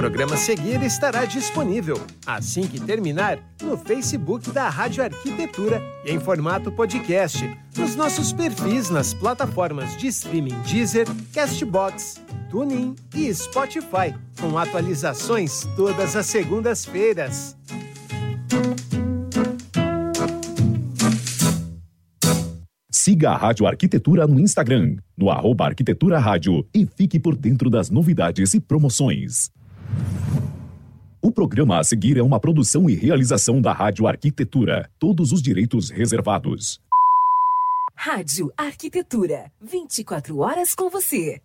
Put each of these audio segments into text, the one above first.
programa seguir estará disponível, assim que terminar, no Facebook da Rádio Arquitetura e em formato podcast, nos nossos perfis nas plataformas de streaming Deezer, Castbox, TuneIn e Spotify, com atualizações todas as segundas-feiras. Siga a Rádio Arquitetura no Instagram, no arroba Arquitetura Rádio e fique por dentro das novidades e promoções. O programa a seguir é uma produção e realização da Rádio Arquitetura. Todos os direitos reservados. Rádio Arquitetura. 24 horas com você.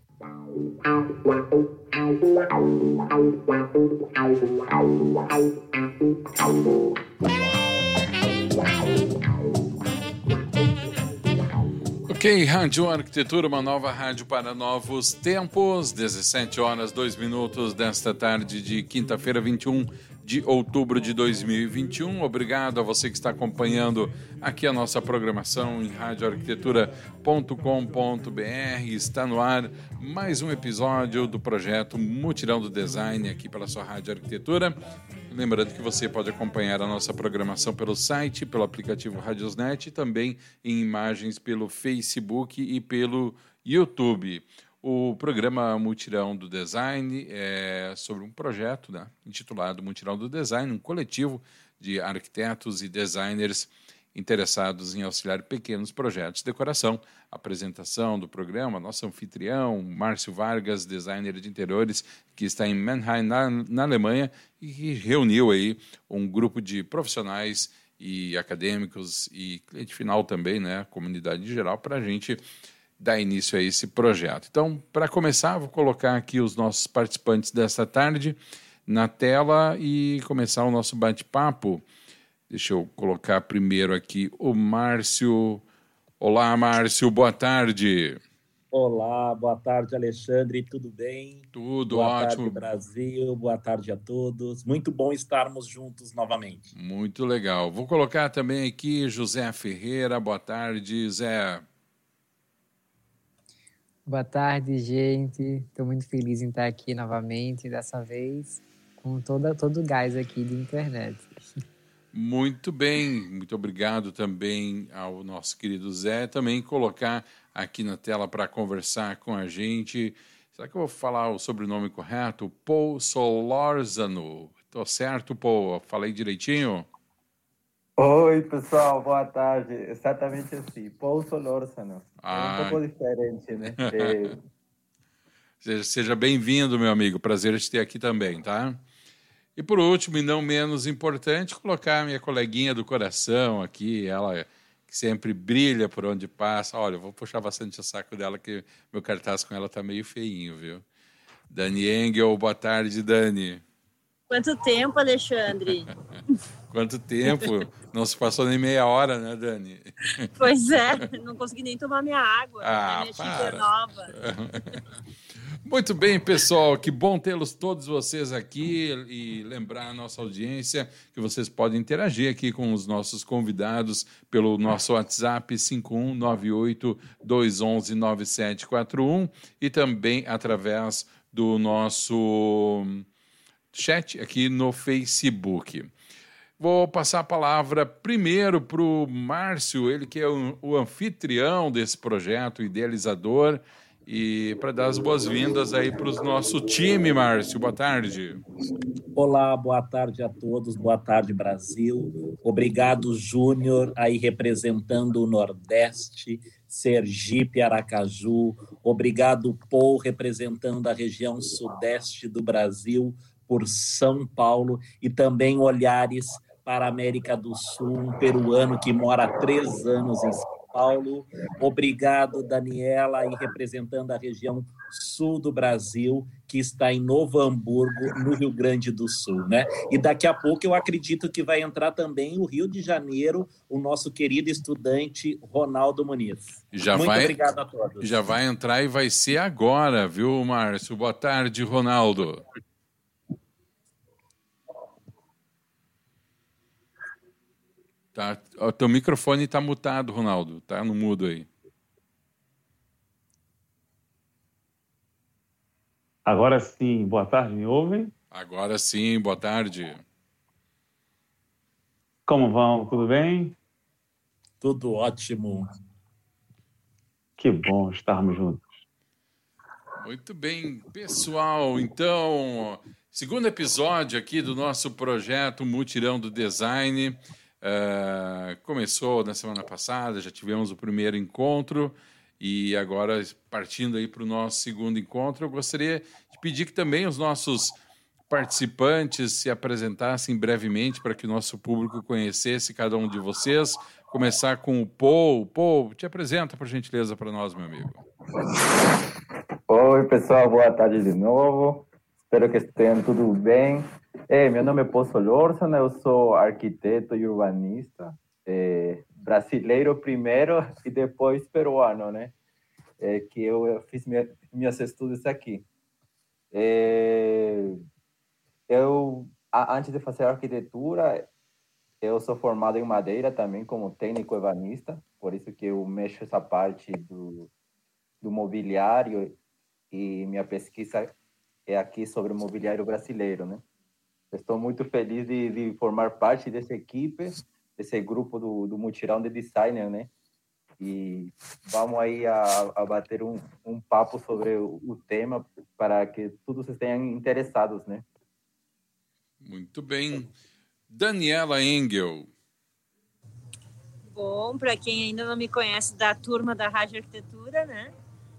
Ok, Rádio Arquitetura, uma nova rádio para novos tempos. 17 horas, 2 minutos desta tarde de quinta-feira, 21 de outubro de 2021. Obrigado a você que está acompanhando aqui a nossa programação em radioarquitetura.com.br. Está no ar mais um episódio do projeto Mutirão do Design aqui pela sua Rádio Arquitetura. Lembrando que você pode acompanhar a nossa programação pelo site, pelo aplicativo Radiosnet e também em imagens pelo Facebook e pelo YouTube. O programa Mutirão do Design é sobre um projeto né, intitulado Mutirão do Design, um coletivo de arquitetos e designers interessados em auxiliar pequenos projetos de decoração. apresentação do programa, nosso anfitrião, Márcio Vargas, designer de interiores, que está em Mannheim, na, na Alemanha, e que reuniu aí um grupo de profissionais e acadêmicos e cliente final também, né, comunidade em geral, para a gente dar início a esse projeto. Então, para começar, vou colocar aqui os nossos participantes desta tarde na tela e começar o nosso bate-papo. Deixa eu colocar primeiro aqui o Márcio. Olá, Márcio, boa tarde. Olá, boa tarde, Alexandre, tudo bem? Tudo boa ótimo. Boa tarde, Brasil, boa tarde a todos. Muito bom estarmos juntos novamente. Muito legal. Vou colocar também aqui José Ferreira, boa tarde, Zé. Boa tarde, gente. Estou muito feliz em estar aqui novamente, dessa vez com toda, todo o gás aqui de internet. Muito bem, muito obrigado também ao nosso querido Zé. Também colocar aqui na tela para conversar com a gente. Será que eu vou falar o sobrenome correto? Paul Solorzano. Estou certo, Paul? Falei direitinho? Oi, pessoal, boa tarde. Exatamente assim, Paul Solorzano. Ah. É um pouco diferente, né? De... Seja bem-vindo, meu amigo. Prazer te ter aqui também, tá? E por último, e não menos importante, colocar a minha coleguinha do coração aqui, ela que sempre brilha por onde passa. Olha, eu vou puxar bastante o saco dela, que meu cartaz com ela tá meio feinho, viu? Dani Engel, boa tarde, Dani. Quanto tempo, Alexandre? Quanto tempo? Não se passou nem meia hora, né, Dani? Pois é, não consegui nem tomar minha água. Ah, minha para. nova. Muito bem, pessoal, que bom tê-los todos vocês aqui e lembrar a nossa audiência que vocês podem interagir aqui com os nossos convidados pelo nosso WhatsApp 5198-211-9741 e também através do nosso chat aqui no Facebook. Vou passar a palavra primeiro para o Márcio, ele que é o, o anfitrião desse projeto, idealizador, e para dar as boas-vindas aí para o nosso time, Márcio. Boa tarde. Olá, boa tarde a todos, boa tarde, Brasil. Obrigado, Júnior, aí representando o Nordeste, Sergipe, Aracaju. Obrigado, Paul, representando a região Sudeste do Brasil, por São Paulo, e também olhares para a América do Sul, um peruano que mora há três anos em São Paulo. Obrigado, Daniela, aí representando a região sul do Brasil, que está em Novo Hamburgo, no Rio Grande do Sul, né? E daqui a pouco eu acredito que vai entrar também o Rio de Janeiro, o nosso querido estudante Ronaldo Muniz. Já Muito vai, obrigado a todos. Já vai entrar e vai ser agora, viu, Márcio? Boa tarde, Ronaldo. Tá, o teu microfone está mutado, Ronaldo. Tá no mudo aí. Agora sim, boa tarde, me ouvem? Agora sim, boa tarde. Como vão? Tudo bem? Tudo ótimo. Que bom estarmos juntos. Muito bem, pessoal. Então, segundo episódio aqui do nosso projeto Mutirão do Design. Uh, começou na semana passada, já tivemos o primeiro encontro e agora partindo aí para o nosso segundo encontro, eu gostaria de pedir que também os nossos participantes se apresentassem brevemente para que o nosso público conhecesse cada um de vocês. Começar com o Paul. Paul, te apresenta, por gentileza, para nós, meu amigo. Oi, pessoal, boa tarde de novo. Espero que estejam tudo bem. É, meu nome é Paul Solórzano, eu sou arquiteto e urbanista, é, brasileiro primeiro e depois peruano, né? É, que eu fiz minha, meus estudos aqui. É, eu, antes de fazer arquitetura, eu sou formado em madeira também como técnico evanista, por isso que eu mexo essa parte do, do mobiliário e minha pesquisa é aqui sobre o mobiliário brasileiro, né? Estou muito feliz de, de formar parte dessa equipe, desse grupo do, do mutirão de designer, né? E vamos aí a, a bater um, um papo sobre o, o tema para que todos estejam interessados, né? Muito bem. Daniela Engel. Bom, para quem ainda não me conhece, da turma da Rádio Arquitetura, né?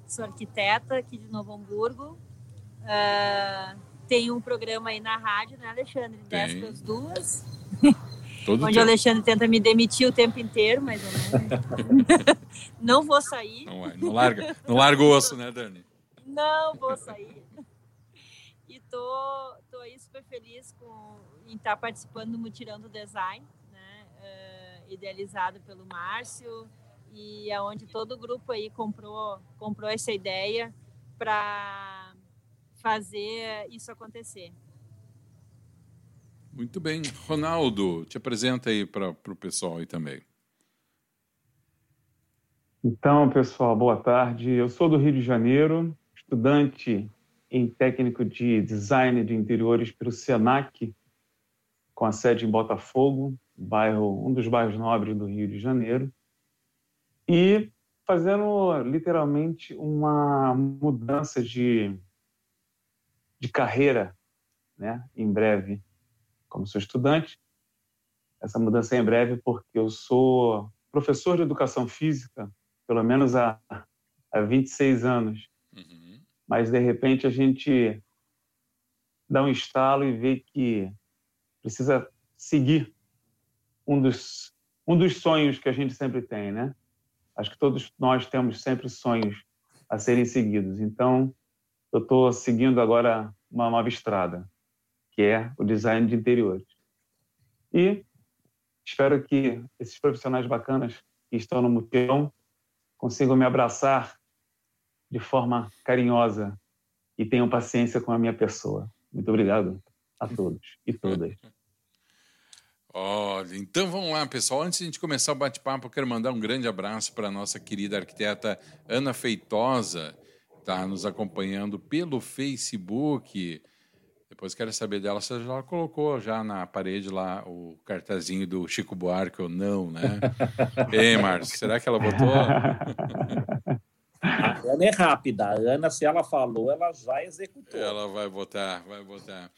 Sou arquiteta aqui de Novo Hamburgo. Uh, tem um programa aí na rádio, né, Alexandre? Tem. 10 para as duas. Todo onde o Alexandre tenta me demitir o tempo inteiro, mas eu não, não vou sair. Não, vai, não, larga, não larga o osso, né, Dani? Não vou sair tô, tô aí super feliz com, em estar participando do Mutirão do Design, né? Uh, idealizado pelo Márcio e aonde todo o grupo aí comprou, comprou essa ideia para fazer isso acontecer. Muito bem. Ronaldo, te apresenta aí para o pessoal aí também. Então, pessoal, boa tarde. Eu sou do Rio de Janeiro, estudante em técnico de design de interiores pelo Senac, com a sede em Botafogo, bairro, um dos bairros nobres do Rio de Janeiro, e fazendo literalmente uma mudança de, de carreira, né, em breve, como sou estudante. Essa mudança é em breve porque eu sou professor de educação física, pelo menos há, há 26 anos. Uhum mas de repente a gente dá um estalo e vê que precisa seguir um dos um dos sonhos que a gente sempre tem, né? Acho que todos nós temos sempre sonhos a serem seguidos. Então, eu estou seguindo agora uma nova estrada, que é o design de interiores. E espero que esses profissionais bacanas que estão no mutirão consigam me abraçar de forma carinhosa e tenham paciência com a minha pessoa. Muito obrigado a todos e todas. Olha, então vamos lá, pessoal. Antes de a gente começar o bate-papo, eu quero mandar um grande abraço para a nossa querida arquiteta Ana Feitosa, está nos acompanhando pelo Facebook. Depois quero saber dela se ela colocou já na parede lá o cartazinho do Chico Buarque ou não, né? Ei, Márcio, será que ela botou? A Ana é rápida. A Ana, se ela falou, ela já executou. Ela vai botar, vai botar.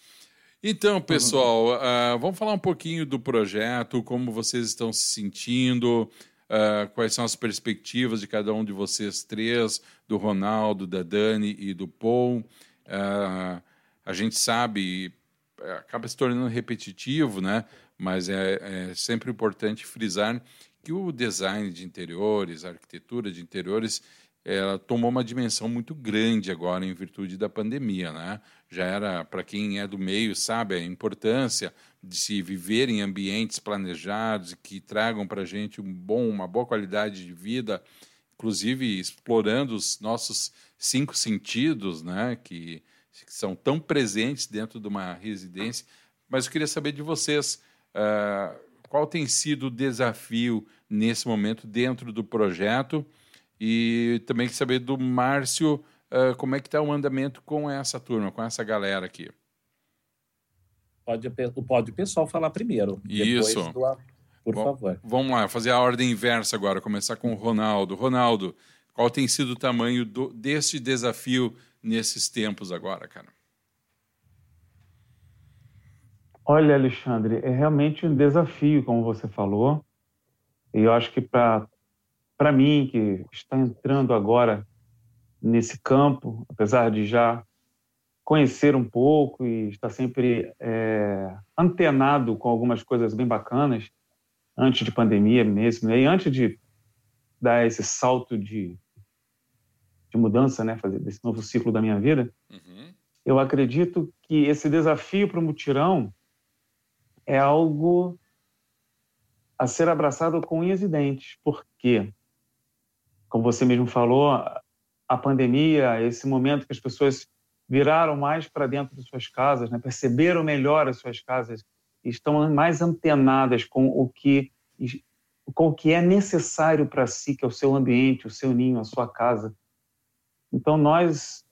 Então, pessoal, uh, vamos falar um pouquinho do projeto, como vocês estão se sentindo, uh, quais são as perspectivas de cada um de vocês três, do Ronaldo, da Dani e do Paul. Uh, a gente sabe, acaba se tornando repetitivo, né? mas é, é sempre importante frisar que o design de interiores, a arquitetura de interiores, ela tomou uma dimensão muito grande agora em virtude da pandemia, né? Já era para quem é do meio sabe a importância de se viver em ambientes planejados que tragam para a gente um bom, uma boa qualidade de vida, inclusive explorando os nossos cinco sentidos, né? Que, que são tão presentes dentro de uma residência. Mas eu queria saber de vocês uh, qual tem sido o desafio nesse momento dentro do projeto e também saber do Márcio uh, como é que está o andamento com essa turma, com essa galera aqui. Pode, pode o pessoal falar primeiro. Isso. Do, por Bom, favor. Vamos lá, fazer a ordem inversa agora, começar com o Ronaldo. Ronaldo, qual tem sido o tamanho do, deste desafio nesses tempos agora, cara? Olha, Alexandre, é realmente um desafio, como você falou. E eu acho que para mim, que está entrando agora nesse campo, apesar de já conhecer um pouco e estar sempre é, antenado com algumas coisas bem bacanas, antes de pandemia mesmo, né? e antes de dar esse salto de, de mudança, né, fazer desse novo ciclo da minha vida, uhum. eu acredito que esse desafio para o mutirão é algo a ser abraçado com unhas e dentes, porque, como você mesmo falou, a pandemia, esse momento que as pessoas viraram mais para dentro de suas casas, né? perceberam melhor as suas casas, estão mais antenadas com o que com o que é necessário para si, que é o seu ambiente, o seu ninho, a sua casa. Então nós,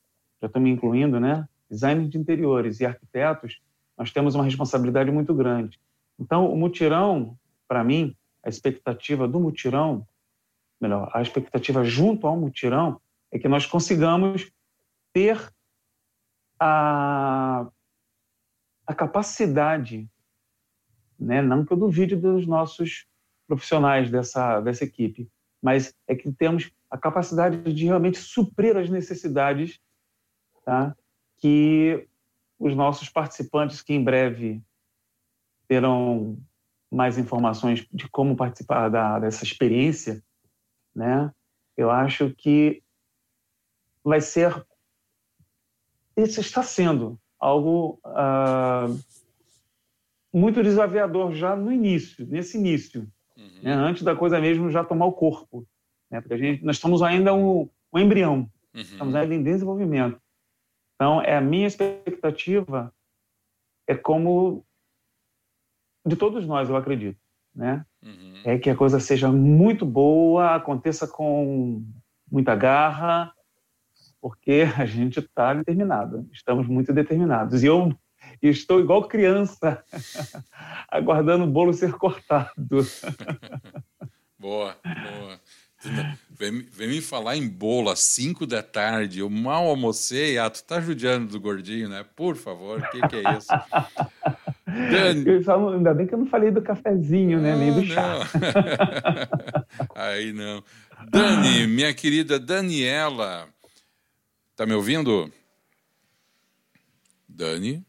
já me incluindo, né, designers de interiores e arquitetos, nós temos uma responsabilidade muito grande. Então, o mutirão, para mim, a expectativa do mutirão, melhor, a expectativa junto ao mutirão é que nós consigamos ter a, a capacidade, né, não que eu duvide dos nossos profissionais dessa, dessa equipe, mas é que temos a capacidade de realmente suprir as necessidades tá, que os nossos participantes que em breve terão mais informações de como participar da, dessa experiência, né? Eu acho que vai ser, isso está sendo algo uh, muito desafiador já no início, nesse início, uhum. né? antes da coisa mesmo já tomar o corpo, né? Porque a gente, nós estamos ainda um, um embrião, uhum. estamos ainda em desenvolvimento. Então, é a minha expectativa é como de todos nós, eu acredito, né? Uhum. É que a coisa seja muito boa, aconteça com muita garra, porque a gente está determinado, estamos muito determinados. E eu estou igual criança, aguardando o bolo ser cortado. boa, boa. Vem, vem, me falar em bolo às 5 da tarde. Eu mal almocei. Ah, tu tá judiando do gordinho, né? Por favor, o que, que, é isso? Dani... Só, ainda bem que eu não falei do cafezinho, né? Nem do chá. Aí não. Dani, minha querida Daniela. Tá me ouvindo? Dani?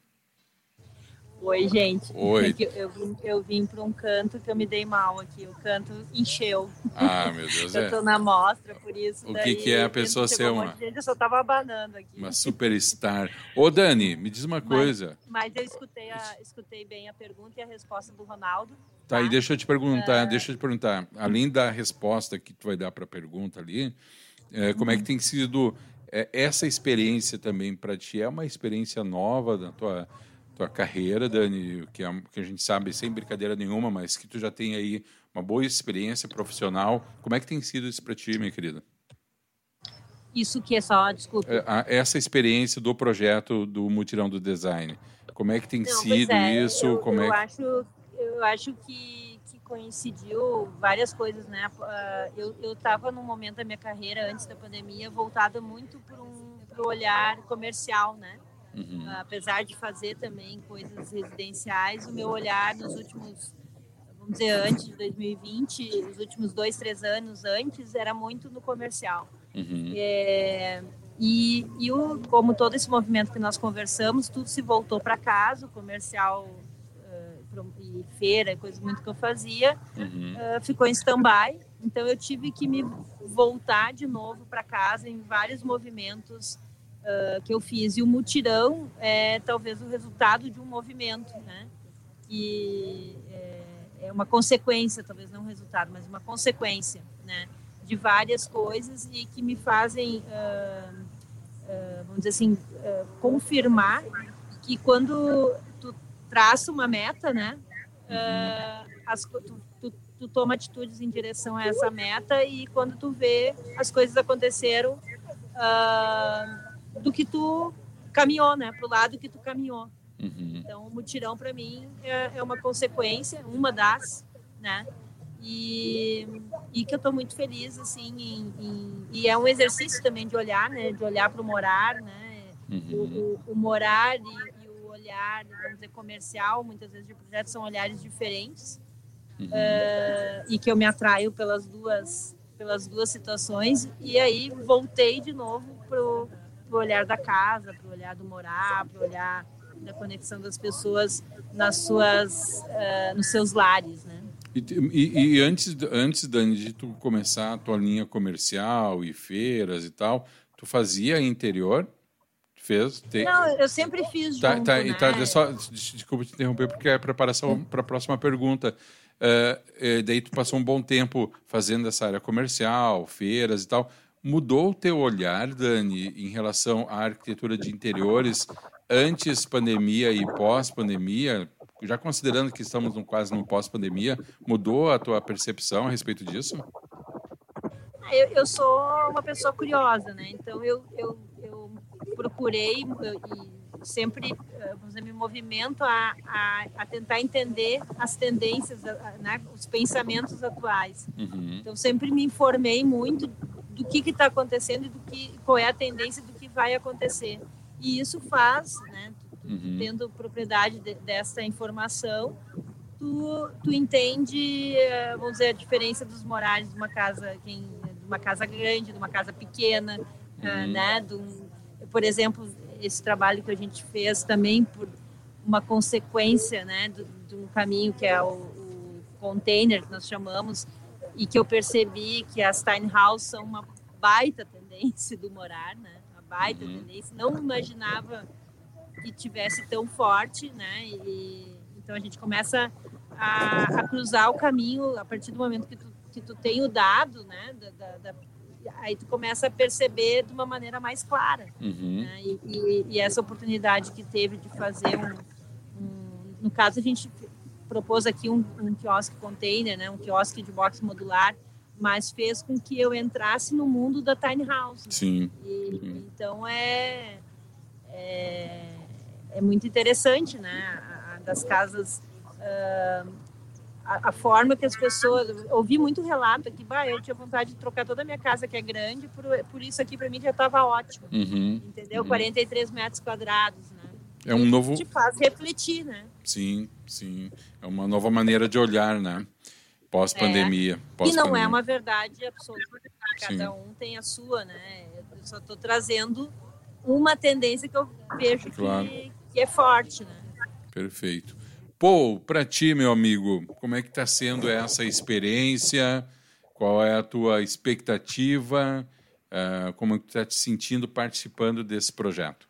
Oi, gente. Oi. É eu, vim, eu vim para um canto que eu me dei mal aqui. O canto encheu. Ah, meu Deus. eu estou é. na mostra, por isso. O que, que é a pessoa ser uma. Um eu só estava abanando aqui. Uma superstar. Ô, Dani, me diz uma coisa. Mas, eu escutei, a, escutei bem a pergunta e a resposta do Ronaldo. Tá, tá? e deixa eu te perguntar, uh... deixa eu te perguntar. Além da resposta que tu vai dar para a pergunta ali, é, como é que tem sido é, essa experiência também para ti? É uma experiência nova da tua tua carreira, Dani, que, é, que a gente sabe sem brincadeira nenhuma, mas que tu já tem aí uma boa experiência profissional. Como é que tem sido isso para ti, minha querida? Isso que é só, desculpa. É, essa experiência do projeto do Mutirão do Design. Como é que tem Não, sido é, isso? Eu, Como eu é acho, eu acho que coincidiu várias coisas, né? Ah, eu estava num momento da minha carreira, antes da pandemia, voltada muito para um pro olhar comercial, né? Uhum. Apesar de fazer também coisas residenciais, o meu olhar nos últimos, vamos dizer, antes de 2020, os últimos dois, três anos antes, era muito no comercial. Uhum. É, e, e o, como todo esse movimento que nós conversamos, tudo se voltou para casa, o comercial e feira, coisa muito que eu fazia, uhum. uh, ficou em stand-by. Então eu tive que me voltar de novo para casa em vários movimentos uh, que eu fiz. E o mutirão é talvez o resultado de um movimento, né? Que é, é uma consequência, talvez não um resultado, mas uma consequência, né? De várias coisas e que me fazem, uh, vamos dizer assim, confirmar que quando traça uma meta, né? As, tu, tu, tu toma atitudes em direção a essa meta e quando tu vê as coisas aconteceram uh, do que tu caminhou, né? Pro lado que tu caminhou. Uhum. Então, o mutirão para mim é, é, uma consequência, uma das, né? E, e que eu estou muito feliz assim, em, em, e é um exercício também de olhar, né? De olhar para o morar, né? Uhum. O, o, o, morar e, olhar, vamos dizer, comercial, muitas vezes de projetos são olhares diferentes. Uhum. Uh, e que eu me atraio pelas duas pelas duas situações e aí voltei de novo pro, pro olhar da casa, pro olhar do morar, pro olhar da conexão das pessoas nas suas uh, nos seus lares, né? E, e, e, antes antes Dani de tu começar a tua linha comercial e feiras e tal, tu fazia interior? Fez? Te... Não, eu sempre fiz tá, junto, tá, né? tá, só, desculpa te interromper porque é a preparação para a próxima pergunta. Uh, daí tu passou um bom tempo fazendo essa área comercial, feiras e tal. Mudou o teu olhar, Dani, em relação à arquitetura de interiores antes pandemia e pós-pandemia? Já considerando que estamos no, quase no pós-pandemia, mudou a tua percepção a respeito disso? Eu, eu sou uma pessoa curiosa, né? Então eu, eu procurei e sempre eh, dizer, me movimento a, a, a, tentar entender as tendências, né, os pensamentos atuais. Uhum. Então sempre me informei muito do que está acontecendo e do que qual é a tendência do que vai acontecer. E isso faz, né, uhum. tendo propriedade de, dessa informação, tu, tu entende, eh, vamos dizer, a diferença dos morais de uma casa, quem, de uma casa grande, de uma casa pequena, eh, uhum. né, de um, por exemplo, esse trabalho que a gente fez também por uma consequência né, de, um caminho que é o, o, container, que nós chamamos, e que eu percebi que as tiny houses são uma baita tendência do morar, né? Uma baita uhum. tendência. Não imaginava que tivesse tão forte, né? E, então a gente começa a, a, cruzar o caminho a partir do momento que tu, que tu tem o dado, né? Da, da, da aí tu começa a perceber de uma maneira mais clara. Uhum. Né? E, e, e, essa oportunidade que teve de fazer um, um no caso a gente propôs aqui um, um quiosque container, né? Um quiosque de box modular, mas fez com que eu entrasse no mundo da tiny house. Né? Sim. E, uhum. Então é, é, é muito interessante, né? A, a das casas uh, a, a, forma que as pessoas. Ouvi muito relato aqui, bah, eu tinha vontade de trocar toda a minha casa, que é grande, por, por isso aqui para mim já estava ótimo. Uhum, entendeu? Uhum. 43 metros quadrados, né? É um novo. Te faz refletir, né? Sim, sim. É uma nova maneira de olhar, né? Pós-pandemia. É. Pós e não é uma verdade absoluta. Cada sim. um tem a sua, né? Eu só estou trazendo uma tendência que eu vejo claro. que, que é forte, né? Perfeito. Paul, para ti, meu amigo, como é que está sendo essa experiência? Qual é a tua expectativa? Uh, como é que está te sentindo participando desse projeto?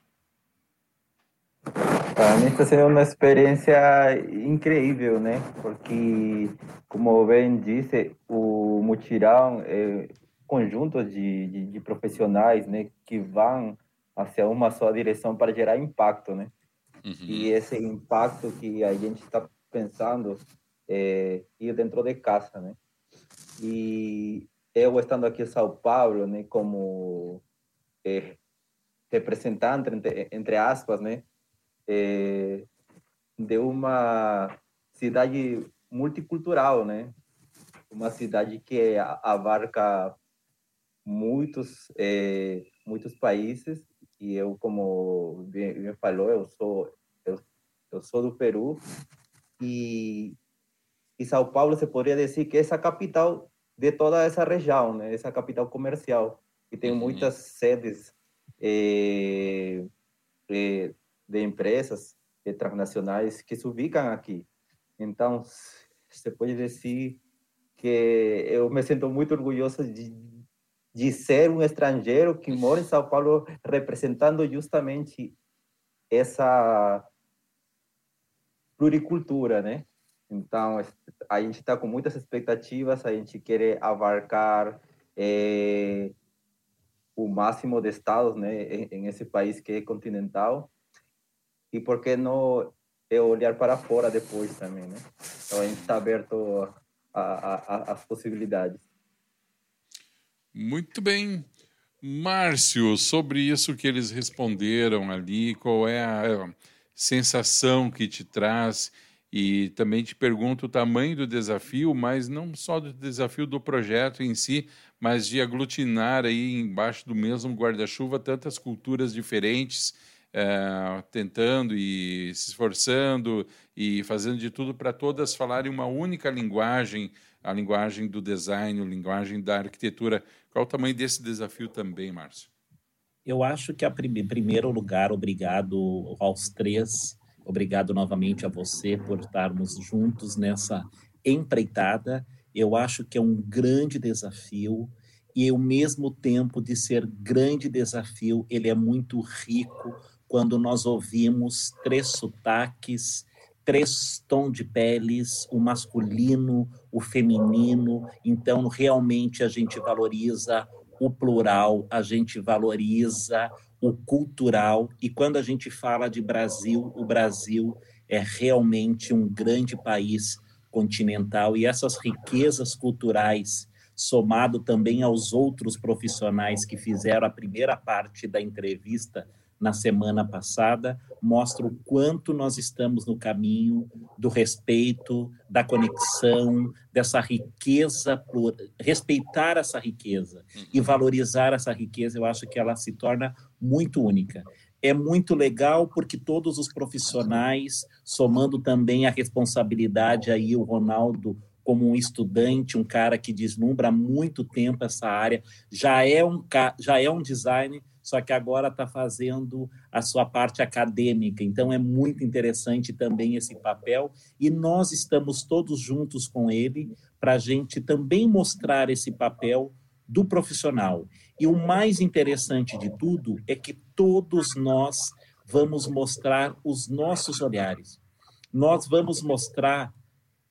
Para mim está sendo uma experiência incrível, né? Porque, como bem disse, o mutirão é conjunto de, de, de profissionais, né, que vão hacia uma só direção para gerar impacto, né? Uhum. E esse impacto que a gente está pensando é ir dentro de casa, né? E eu estando aqui em São Paulo, né, como é, representante, entre, entre aspas, né, é, de uma cidade multicultural, né? Uma cidade que abarca muitos é, muitos países e eu como bem, falou eu sou eu, sou do Peru e e São Paulo se poderia dizer que é essa capital de toda essa região né essa capital comercial que tem uhum. muitas sedes eh, eh, de empresas transnacionais que se ubicam aqui então você pode dizer que eu me sinto muito orgulhoso de, de ser um estrangeiro que mora em São Paulo representando justamente essa pluricultura, né? Então, a gente está com muitas expectativas, a gente quer abarcar é, o máximo de estados né, em, em, esse país que é continental. E por que não é olhar para fora depois também, né? Então, a gente está aberto às possibilidades. Muito bem. Márcio, sobre isso que eles responderam ali, qual é a. sensação que te traz e também te pergunto o tamanho do desafio, mas não só do desafio do projeto em si, mas de aglutinar aí embaixo do mesmo guarda-chuva tantas culturas diferentes, é, tentando e se esforçando e fazendo de tudo para todas falarem uma única linguagem, a linguagem do design, a linguagem da arquitetura. Qual o tamanho desse desafio também, Márcio? Eu acho que, em primeiro lugar, obrigado aos três Obrigado novamente a você por estarmos juntos nessa empreitada. Eu acho que é um grande desafio e ao mesmo tempo de ser grande desafio, ele é muito rico quando nós ouvimos três sotaques, três tons de peles, o masculino, o feminino. Então, realmente a gente valoriza o plural, a gente valoriza o cultural. E quando a gente fala de Brasil, o Brasil é realmente um grande país continental e essas riquezas culturais, somado também aos outros profissionais que fizeram a primeira parte da entrevista, na semana passada, mostra o quanto nós estamos no caminho do respeito, da conexão, dessa riqueza, por respeitar essa riqueza e valorizar essa riqueza, eu acho que ela se torna muito única. É muito legal porque todos os profissionais, somando também a responsabilidade aí, o Ronaldo como um estudante, um cara que deslumbra há muito tempo essa área, já é um, já é um design só que agora está fazendo a sua parte acadêmica. Então é muito interessante também esse papel e nós estamos todos juntos com ele para a gente também mostrar esse papel do profissional. E o mais interessante de tudo é que todos nós vamos mostrar os nossos olhares. Nós vamos mostrar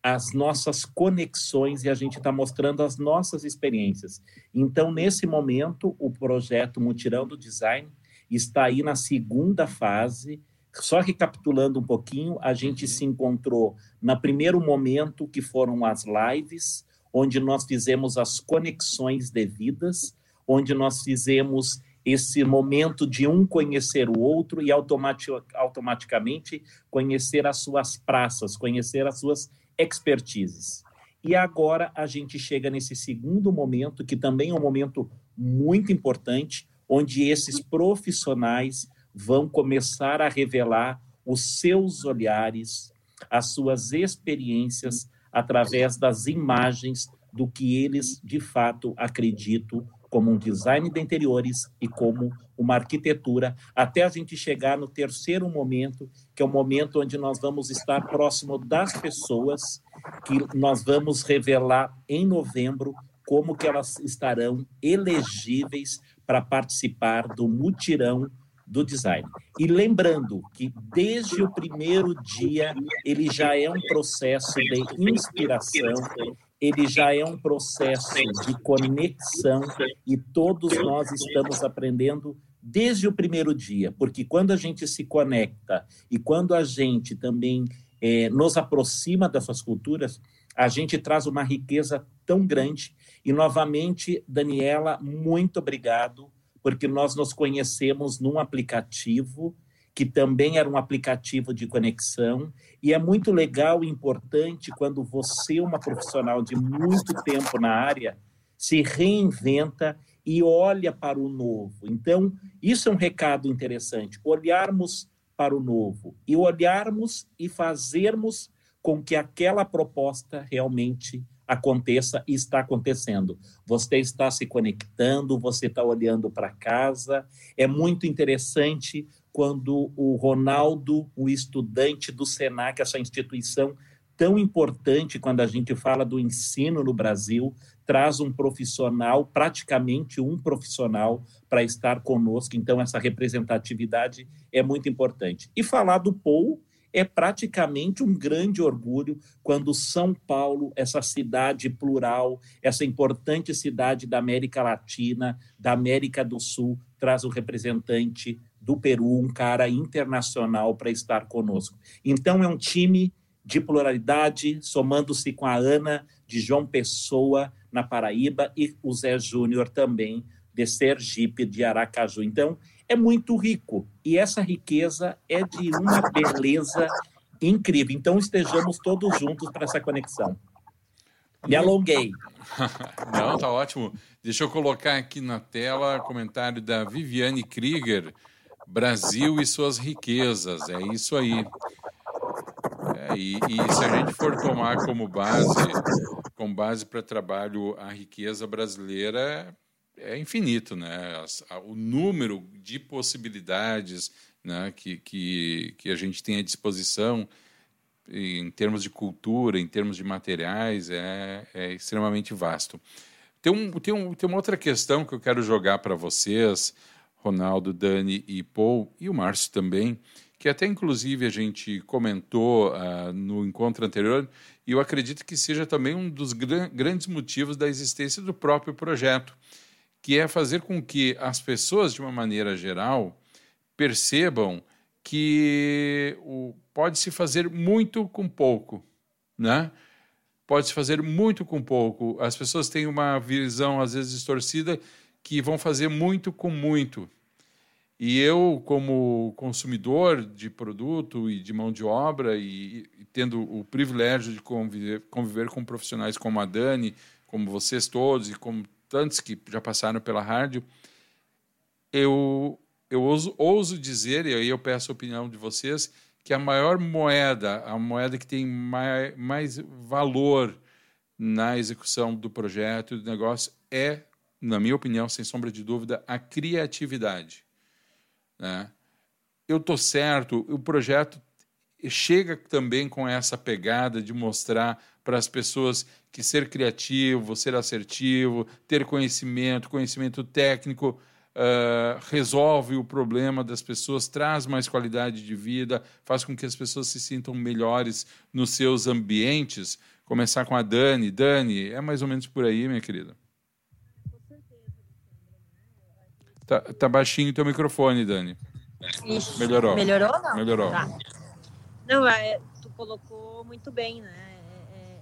as nossas conexões e a gente está mostrando as nossas experiências. Então, nesse momento, o projeto Mutirão do Design está aí na segunda fase. Só recapitulando um pouquinho, a gente uhum. se encontrou no primeiro momento, que foram as lives, onde nós fizemos as conexões devidas, onde nós fizemos esse momento de um conhecer o outro e automaticamente conhecer as suas praças, conhecer as suas expertises. E agora a gente chega nesse segundo momento, que também é um momento muito importante, onde esses profissionais vão começar a revelar os seus olhares, as suas experiências através das imagens do que eles de fato acreditam como um design de interiores e como uma arquitetura, até a gente chegar no terceiro momento, que é o momento onde nós vamos estar próximo das pessoas, que nós vamos revelar em novembro como que elas estarão elegíveis para participar do mutirão do design. E lembrando que desde o primeiro dia ele já é um processo de inspiração, ele já é um processo de conexão e todos nós estamos aprendendo desde o primeiro dia, porque quando a gente se conecta e quando a gente também é, nos aproxima dessas culturas, a gente traz uma riqueza tão grande. E novamente, Daniela, muito obrigado, porque nós nos conhecemos num aplicativo que também era um aplicativo de conexão. E é muito legal e importante quando você, uma profissional de muito tempo na área, se reinventa e olha para o novo. Então, isso é um recado interessante, olharmos para o novo e olharmos e fazermos com que aquela proposta realmente aconteça e está acontecendo. Você está se conectando, você está olhando para casa. É muito interessante quando o Ronaldo, o estudante do SENAC, essa instituição tão importante quando a gente fala do ensino no Brasil, traz um profissional, praticamente um profissional, para estar conosco. Então, essa representatividade é muito importante. E falar do Paul é praticamente um grande orgulho quando São Paulo, essa cidade plural, essa importante cidade da América Latina, da América do Sul, traz o representante do Peru, um cara internacional para estar conosco. Então, é um time de pluralidade, somando-se com a Ana de João Pessoa, na Paraíba, e o Zé Júnior também, de Sergipe, de Aracaju. Então, é muito rico. E essa riqueza é de uma beleza incrível. Então, estejamos todos juntos para essa conexão. Me alonguei. Não, tá ótimo. Deixa eu colocar aqui na tela comentário da Viviane Krieger. Brasil e suas riquezas. É isso aí. É, e, e, se a gente for tomar como base, como base para trabalho a riqueza brasileira é infinito, né? O número de possibilidades né, que, que, que a gente tem à disposição em termos de cultura, em termos de materiais, é, é extremamente vasto. Tem, um, tem, um, tem uma outra questão que eu quero jogar para vocês, Ronaldo, Dani e Paul, e o Márcio também, que até inclusive a gente comentou uh, no encontro anterior, e eu acredito que seja também um dos gran grandes motivos da existência do próprio projeto, que é fazer com que as pessoas, de uma maneira geral, percebam que pode-se fazer muito com pouco, né? Pode-se fazer muito com pouco. As pessoas têm uma visão, às vezes, distorcida, que vão fazer muito com muito. E eu, como consumidor de produto e de mão de obra, e, e tendo o privilégio de conviver, conviver, com profissionais como a Dani, como vocês todos, e como tantos que já passaram pela rádio, eu eu ouso, ouso dizer, e aí eu peço a opinião de vocês, que a maior moeda, a moeda que tem mais, mais valor na execução do projeto e do negócio é, na minha opinião, sem sombra de dúvida, a criatividade. Né? Eu estou certo, o projeto chega também com essa pegada de mostrar para as pessoas que ser criativo, ser assertivo, ter conhecimento, conhecimento técnico, uh, resolve o problema das pessoas, traz mais qualidade de vida, faz com que as pessoas se sintam melhores nos seus ambientes. Começar com a Dani. Dani, é mais ou menos por aí, minha querida. Tá, tá baixinho o teu microfone, Dani. Ixi, melhorou. Melhorou não? Melhorou. Tá. Não, é, tu colocou muito bem, né?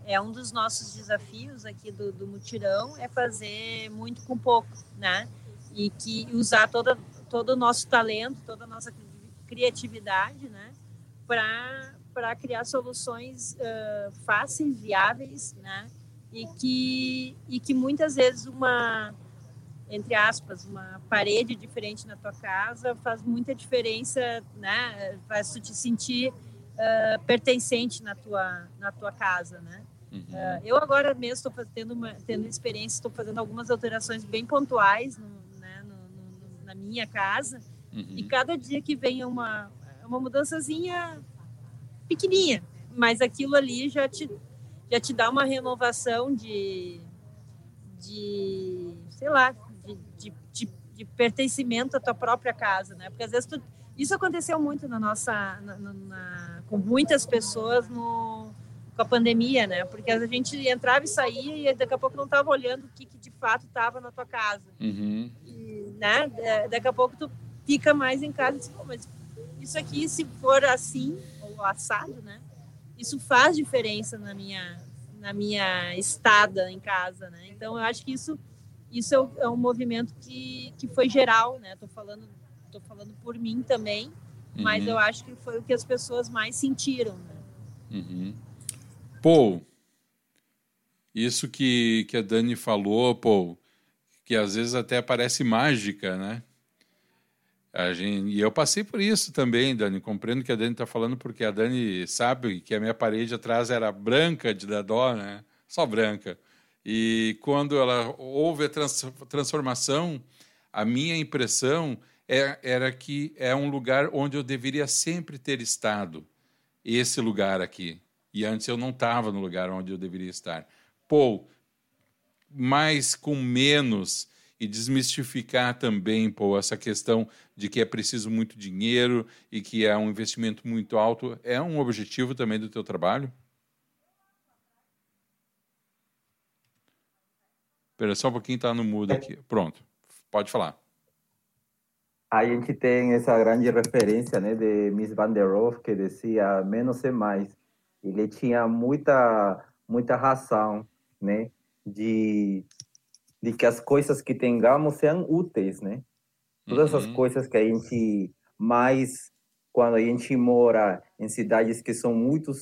É, é, é um dos nossos desafios aqui do, do mutirão é fazer muito com pouco, né? e que usar toda, todo o nosso talento, toda a nossa criatividade, né, para criar soluções uh, fáceis, viáveis, né, e que, e que muitas vezes uma, entre aspas, uma parede diferente na tua casa faz muita diferença, né, faz tu te sentir uh, pertencente na tua, na tua casa, né. Uhum. Uh, eu agora mesmo estou tendo, uma, tendo experiência, estou fazendo algumas alterações bem pontuais no, na minha casa. Uhum. E cada dia que vem uma, uma mudançazinha pequenininha, mas aquilo ali já te, já te dá uma renovação de, de sei lá, de, de, de, de pertencimento à tua própria casa, né? Porque às vezes tu, isso aconteceu muito na nossa, na, na, com muitas pessoas no, com a pandemia, né? Porque a gente entrava e saía e daqui a pouco não estava olhando o que, que de fato estava na tua casa. Uhum né? É, daqui a pouco tu fica mais em casa e diz, mas isso aqui, se for assim, ou assado, né? Isso faz diferença na minha, na minha estada em casa, né? Então, eu acho que isso, isso é, um, é um movimento que, que foi geral, né? Tô falando, tô falando por mim também, mas uhum. eu acho que foi o que as pessoas mais sentiram, né? Uhum. Paul, isso que, que a Dani falou, Paul, que às vezes até parece mágica, né? A gente, e eu passei por isso também, Dani. Compreendo que a Dani está falando porque a Dani sabe que a minha parede atrás era branca de Dadó, né? Só branca. E quando ela houve a trans, transformação, a minha impressão é, era que é um lugar onde eu deveria sempre ter estado. Esse lugar aqui. E antes eu não estava no lugar onde eu deveria estar. Paul, mais com menos e desmistificar também pô, essa questão de que é preciso muito dinheiro e que é um investimento muito alto, é um objetivo também do teu trabalho? Espera só um pouquinho, está no mudo aqui. Pronto, pode falar. A gente tem essa grande referência né, de Miss Van der Rohe, que dizia menos é mais. Ele tinha muita, muita razão, né? de, de que as coisas que tenhamos sejam úteis, né? Todas uhum. essas coisas que a gente mais quando a gente mora em cidades que são muito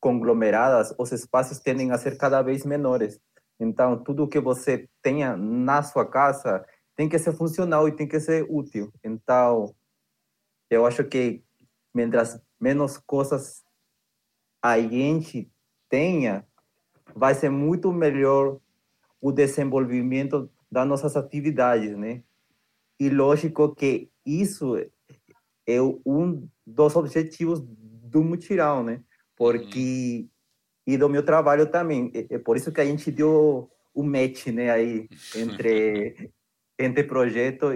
conglomeradas, os espaços tendem a ser cada vez menores. Então, tudo que você tenha na sua casa tem que ser funcional e tem que ser útil. Então, eu acho que mientras menos coisas a gente tenha, vai ser muito melhor o desenvolvimento das nossas atividades, né? E lógico que isso é um dos objetivos do mutirão, né? Porque e do meu trabalho também. É, é por isso que a gente deu o match, né, aí entre entre projeto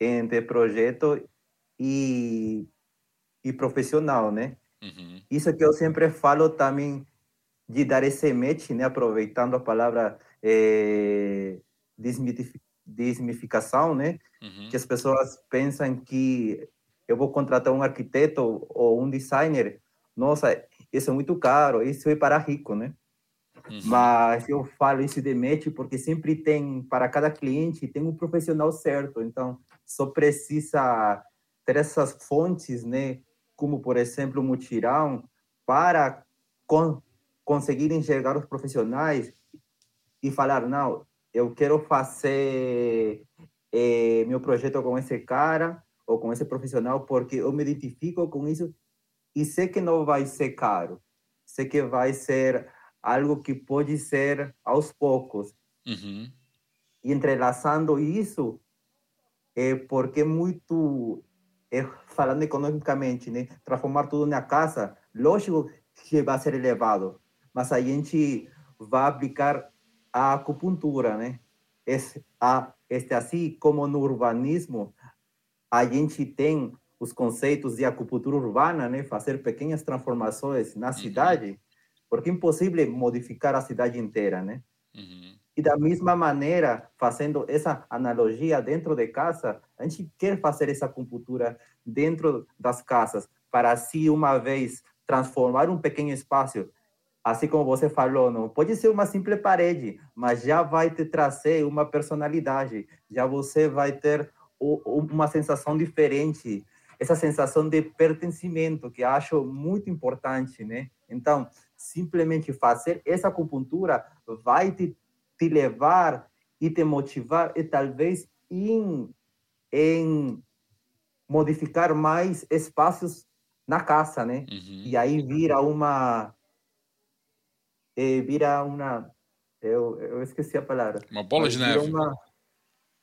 entre projeto e e profissional, né? Uhum. Isso que eu sempre falo também de dar esse match, né? Aproveitando a palavra é, desmificação, né? Uhum. Que as pessoas pensam que eu vou contratar um arquiteto ou um designer, nossa, isso é muito caro, isso é para rico, né? Uhum. Mas eu falo isso de match porque sempre tem, para cada cliente, tem um profissional certo, então só precisa ter essas fontes, né? Como, por exemplo, o mutirão, para con conseguir enxergar os profissionais e falar, não, eu quero fazer é, meu projeto com esse cara ou com esse profissional porque eu me identifico com isso e sei que não vai ser caro. Sei que vai ser algo que pode ser aos poucos. Uhum. E entrelaçando isso, é porque muito, é, falando economicamente, né, transformar tudo na casa, lógico que vai ser elevado, mas a gente vai aplicar a acupuntura, né? Este, a, este, assim como no urbanismo, a gente tem os conceitos de acupuntura urbana, né? Fazer pequenas transformações na uhum. cidade, porque é impossível modificar a cidade inteira, né? Uhum. E da mesma maneira, fazendo essa analogia dentro de casa, a gente quer fazer essa acupuntura dentro das casas, para assim, uma vez, transformar um pequeno espaço assim como você falou, não pode ser uma simples parede, mas já vai te trazer uma personalidade, já você vai ter uma sensação diferente, essa sensação de pertencimento que acho muito importante, né? Então, simplesmente fazer essa acupuntura vai te, te levar e te motivar e talvez em, em modificar mais espaços na casa, né? Uhum. E aí vira uma eh, vira uma. Eu, eu esqueci a palavra. Uma bola de neve. Uma...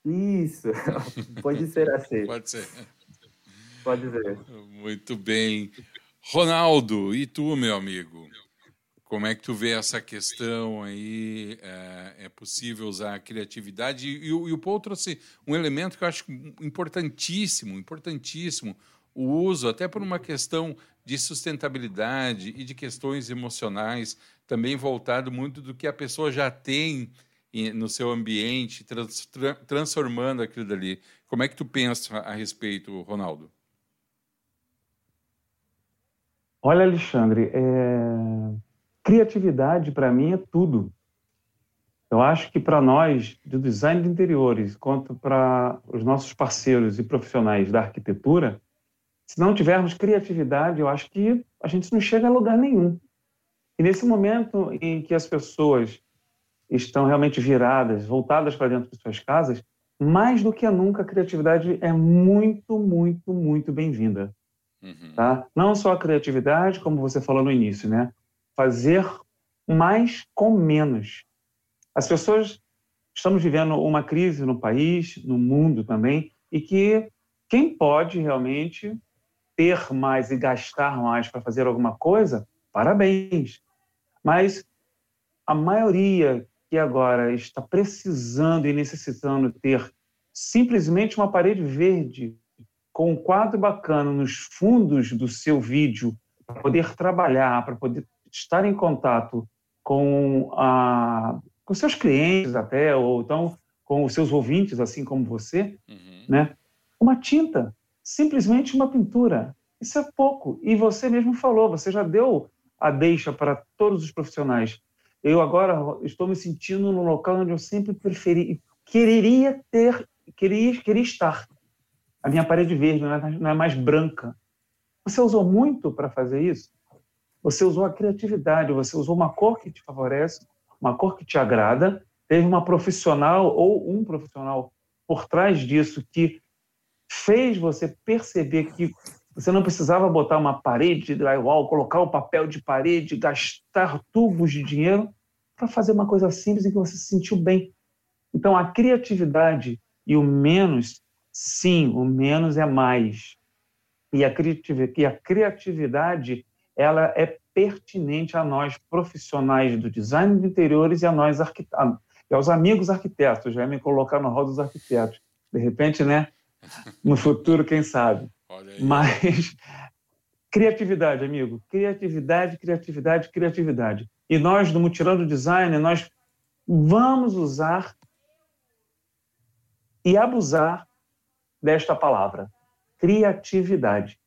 Isso, pode ser assim. pode ser. Pode ser. Muito bem. Ronaldo, e tu, meu amigo? Como é que tu vê essa questão aí? É, é possível usar a criatividade? E, e, e o Paul trouxe um elemento que eu acho importantíssimo, importantíssimo, o uso, até por uma questão de sustentabilidade e de questões emocionais, também voltado muito do que a pessoa já tem no seu ambiente, trans, transformando aquilo dali. Como é que tu pensa a respeito, Ronaldo? Olha, Alexandre, é... criatividade para mim é tudo. Eu acho que para nós, do design de interiores, quanto para os nossos parceiros e profissionais da arquitetura, se não tivermos criatividade, eu acho que a gente não chega a lugar nenhum. E nesse momento em que as pessoas estão realmente viradas, voltadas para dentro de suas casas, mais do que nunca a criatividade é muito, muito, muito bem-vinda. Uhum. Tá? Não só a criatividade, como você falou no início, né? Fazer mais com menos. As pessoas estamos vivendo uma crise no país, no mundo também, e que quem pode realmente ter mais e gastar mais para fazer alguma coisa, parabéns. Mas a maioria que agora está precisando e necessitando ter simplesmente uma parede verde com um quadro bacana nos fundos do seu vídeo para poder trabalhar, para poder estar em contato com, a, com seus clientes até, ou então com os seus ouvintes, assim como você, uhum. né? Uma tinta simplesmente uma pintura. Isso é pouco. E você mesmo falou, você já deu a deixa para todos os profissionais. Eu agora estou me sentindo no local onde eu sempre preferi, quereria ter queria, queria estar. A minha parede verde não é, não é mais branca. Você usou muito para fazer isso? Você usou a criatividade, você usou uma cor que te favorece, uma cor que te agrada, teve uma profissional ou um profissional por trás disso que fez você perceber que você não precisava botar uma parede de drywall, colocar o papel de parede, gastar tubos de dinheiro para fazer uma coisa simples em que você se sentiu bem. Então, a criatividade e o menos, sim, o menos é mais. E a, e a criatividade, ela é pertinente a nós profissionais do design de interiores e a nós arquitetos, e aos amigos arquitetos, já me colocar no rol dos arquitetos. De repente, né? No futuro, quem sabe. Mas criatividade, amigo. Criatividade, criatividade, criatividade. E nós, do Mutirão do Design, nós vamos usar e abusar desta palavra, criatividade.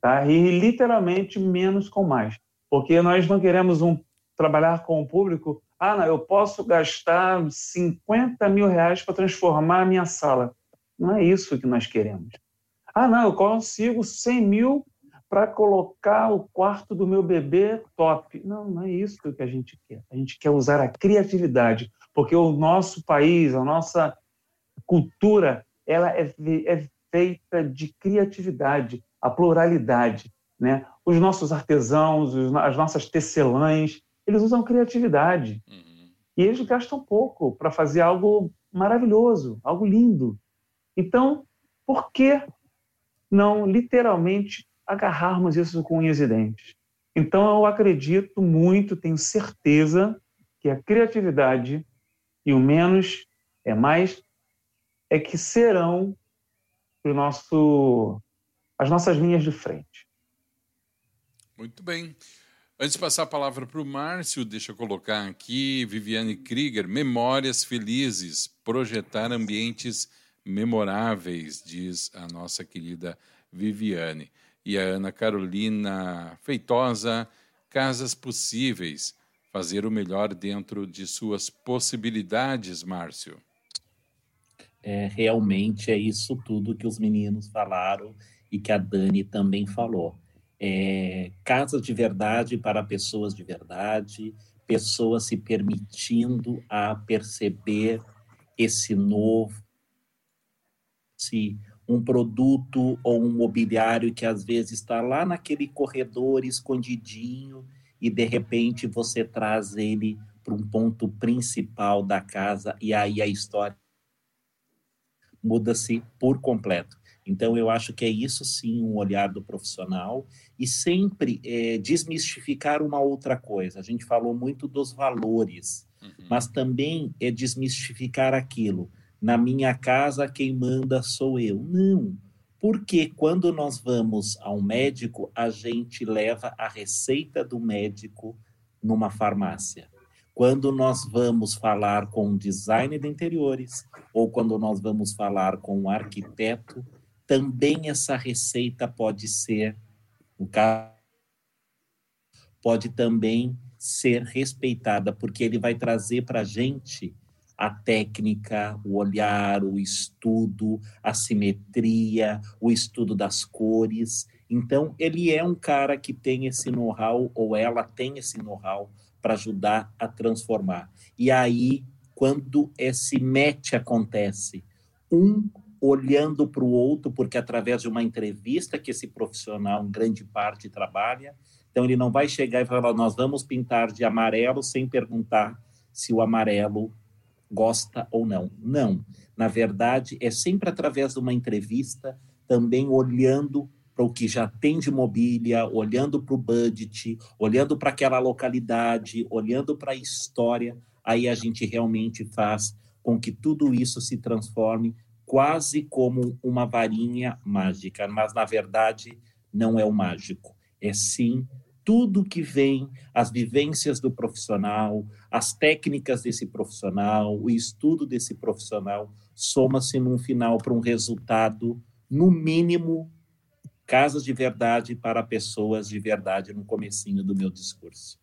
Tá? E literalmente menos com mais. Porque nós não queremos um trabalhar com o público. Ah, não, eu posso gastar 50 mil reais para transformar a minha sala. Não é isso que nós queremos. Ah, não, eu consigo 100 mil para colocar o quarto do meu bebê top. Não, não é isso que a gente quer. A gente quer usar a criatividade, porque o nosso país, a nossa cultura, ela é, é feita de criatividade, a pluralidade. Né? Os nossos artesãos, as nossas tecelãs, eles usam criatividade. Uhum. E eles gastam pouco para fazer algo maravilhoso, algo lindo. Então, por que não literalmente agarrarmos isso com unhas e dentes. Então, eu acredito muito, tenho certeza que a criatividade e o menos é mais é que serão nosso, as nossas linhas de frente. Muito bem. Antes de passar a palavra para o Márcio, deixa eu colocar aqui Viviane Krieger, Memórias Felizes, projetar ambientes memoráveis, diz a nossa querida Viviane e a Ana Carolina Feitosa, Casas Possíveis, fazer o melhor dentro de suas possibilidades, Márcio. É, realmente é isso tudo que os meninos falaram e que a Dani também falou. É, de verdade para pessoas de verdade, pessoas se permitindo a perceber esse novo, se um produto ou um mobiliário que às vezes está lá naquele corredor escondidinho e de repente você traz ele para um ponto principal da casa e aí a história muda-se por completo. Então, eu acho que é isso sim um olhar do profissional e sempre é, desmistificar uma outra coisa. A gente falou muito dos valores, uhum. mas também é desmistificar aquilo na minha casa quem manda sou eu. Não, porque quando nós vamos a um médico, a gente leva a receita do médico numa farmácia. Quando nós vamos falar com um designer de interiores ou quando nós vamos falar com um arquiteto, também essa receita pode ser, o caso, pode também ser respeitada, porque ele vai trazer para a gente a técnica, o olhar, o estudo, a simetria, o estudo das cores. Então, ele é um cara que tem esse know-how, ou ela tem esse know-how, para ajudar a transformar. E aí, quando esse match acontece, um olhando para o outro, porque através de uma entrevista que esse profissional, em grande parte, trabalha, então ele não vai chegar e falar, nós vamos pintar de amarelo sem perguntar se o amarelo gosta ou não. Não. Na verdade, é sempre através de uma entrevista, também olhando para o que já tem de mobília, olhando para o budget, olhando para aquela localidade, olhando para a história, aí a gente realmente faz com que tudo isso se transforme quase como uma varinha mágica, mas na verdade não é o mágico, é sim tudo que vem, as vivências do profissional, as técnicas desse profissional, o estudo desse profissional, soma-se num final para um resultado, no mínimo, casas de verdade para pessoas de verdade no comecinho do meu discurso.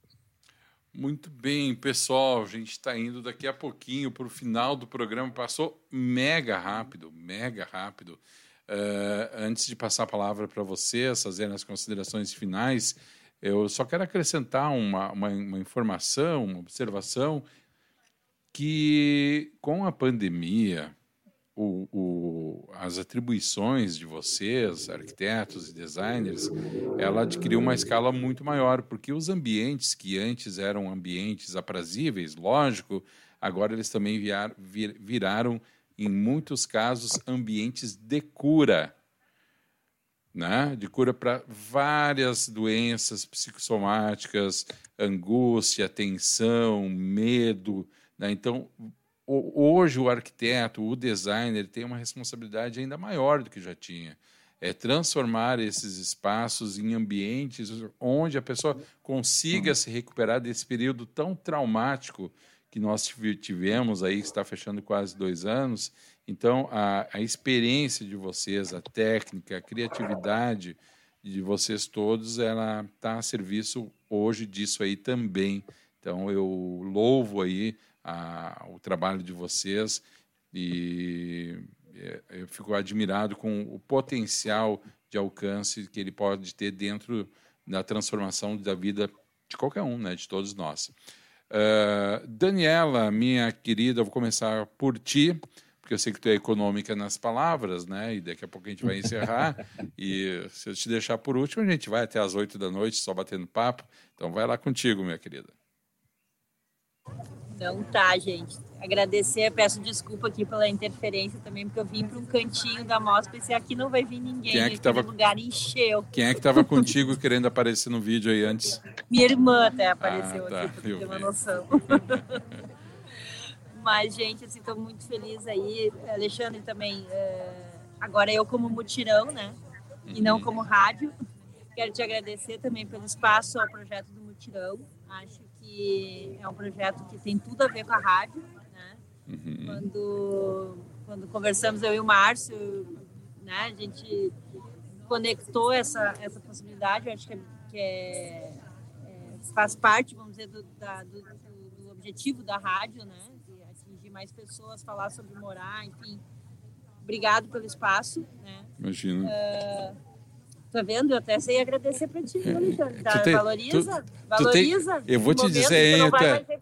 Muito bem, pessoal. A gente está indo daqui a pouquinho para o final do programa. Passou mega rápido, mega rápido. Uh, antes de passar a palavra para vocês fazerem as considerações finais, eu só quero acrescentar uma, uma, uma informação, uma observação, que com a pandemia, o, o, as atribuições de vocês, arquitetos e designers, ela adquiriu uma escala muito maior, porque os ambientes que antes eram ambientes aprazíveis, lógico, agora eles também vir, viraram, em muitos casos, ambientes de cura. Né? De cura para várias doenças psicossomáticas, angústia, tensão, medo. Né? Então, hoje o arquiteto, o designer, tem uma responsabilidade ainda maior do que já tinha. É transformar esses espaços em ambientes onde a pessoa consiga se recuperar desse período tão traumático que nós tivemos aí, que está fechando quase dois anos. Então, a, a experiência de vocês, a técnica, a criatividade de vocês todos, ela está a serviço hoje disso aí também. Então, eu louvo aí a, o trabalho de vocês e é, eu fico admirado com o potencial de alcance que ele pode ter dentro da transformação da vida de qualquer um, né, de todos nós. Uh, Daniela, minha querida, eu vou começar por ti, porque eu sei que tu é econômica nas palavras, né? E daqui a pouco a gente vai encerrar. e se eu te deixar por último, a gente vai até as oito da noite só batendo papo. Então vai lá contigo, minha querida. Então tá, gente. Agradecer, peço desculpa aqui pela interferência também, porque eu vim para um cantinho da mostra e aqui não vai vir ninguém. Quem é que tava... lugar encheu. Quem é que estava contigo querendo aparecer no vídeo aí antes? Minha irmã até apareceu ah, tá. aqui, para ter uma noção. Mas, gente, assim, estou muito feliz aí. Alexandre também. É... Agora eu como mutirão, né? E não uhum. como rádio. Quero te agradecer também pelo espaço ao projeto do mutirão. Acho que é um projeto que tem tudo a ver com a rádio, né? Uhum. Quando, quando conversamos, eu e o Márcio, né, a gente conectou essa, essa possibilidade, eu acho que, é, que é, é, faz parte, vamos dizer, do, da, do, do, objetivo da rádio, né? De atingir mais pessoas, falar sobre morar, enfim. Obrigado pelo espaço, né? Imagina. Uh, Tá vendo? Eu até sei agradecer pra ti, Alexandre. Tá, tem, valoriza, tu, valoriza. Tem, eu vou te dizer, hein,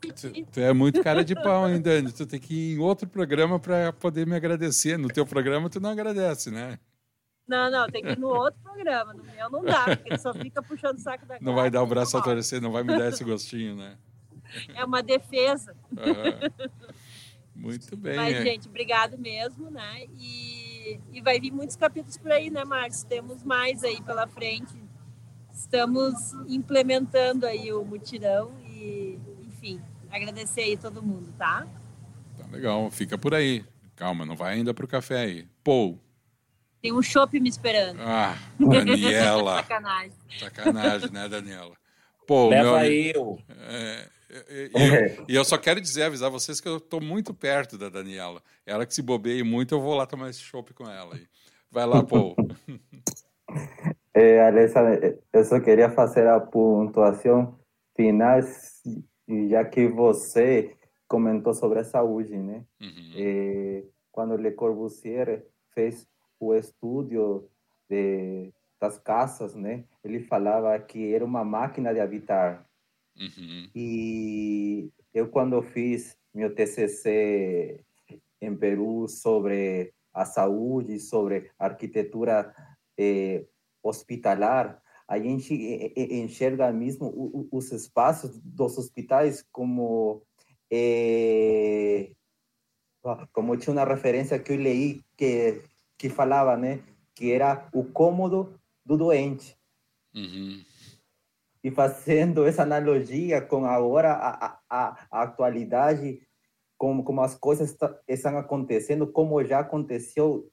tu, tu, tu, é muito cara de pau, hein, Dani? Tu tem que ir em outro programa para poder me agradecer. No teu programa tu não agradece, né? Não, não, tem que ir no outro programa. No meu não dá, porque ele só fica puxando o saco da Não vai dar o braço a torcer, não vai me dar esse gostinho, né? É uma defesa. Uhum. Muito bem. Mas, é. gente, obrigado mesmo, né? E e, vai vir muitos capítulos por aí, né, Márcio? Temos mais aí pela frente. Estamos implementando aí o mutirão e, enfim, agradecer aí todo mundo, tá? Tá legal, fica por aí. Calma, não vai ainda pro café aí. Paul. Tem um chopp me esperando. Ah, Daniela. Sacanagem. Sacanagem, né, Daniela? Pô, Leva meu... eu. É, e, eu, e eu só quero dizer, avisar vocês que eu estou muito perto da Daniela. Ela que se bobeie muito, eu vou lá tomar esse chopp com ela. Aí. Vai lá, Paul. É, Alessandra, eu só queria fazer a pontuação final, já que você comentou sobre a saúde, né? Uhum. É, quando Le Corbusier fez o estudo de, das casas, né? Ele falava que era uma máquina de habitar. Uhum. E eu, quando fiz meu TCC em Peru sobre a saúde, sobre a arquitetura eh, hospitalar, a gente enxerga mesmo os espaços dos hospitais como eh, como tinha uma referência que eu li que que falava, né, que era o cômodo do doente. Uhum e fazendo essa analogia com agora a, a, a atualidade, como, como as coisas estão acontecendo, como já aconteceu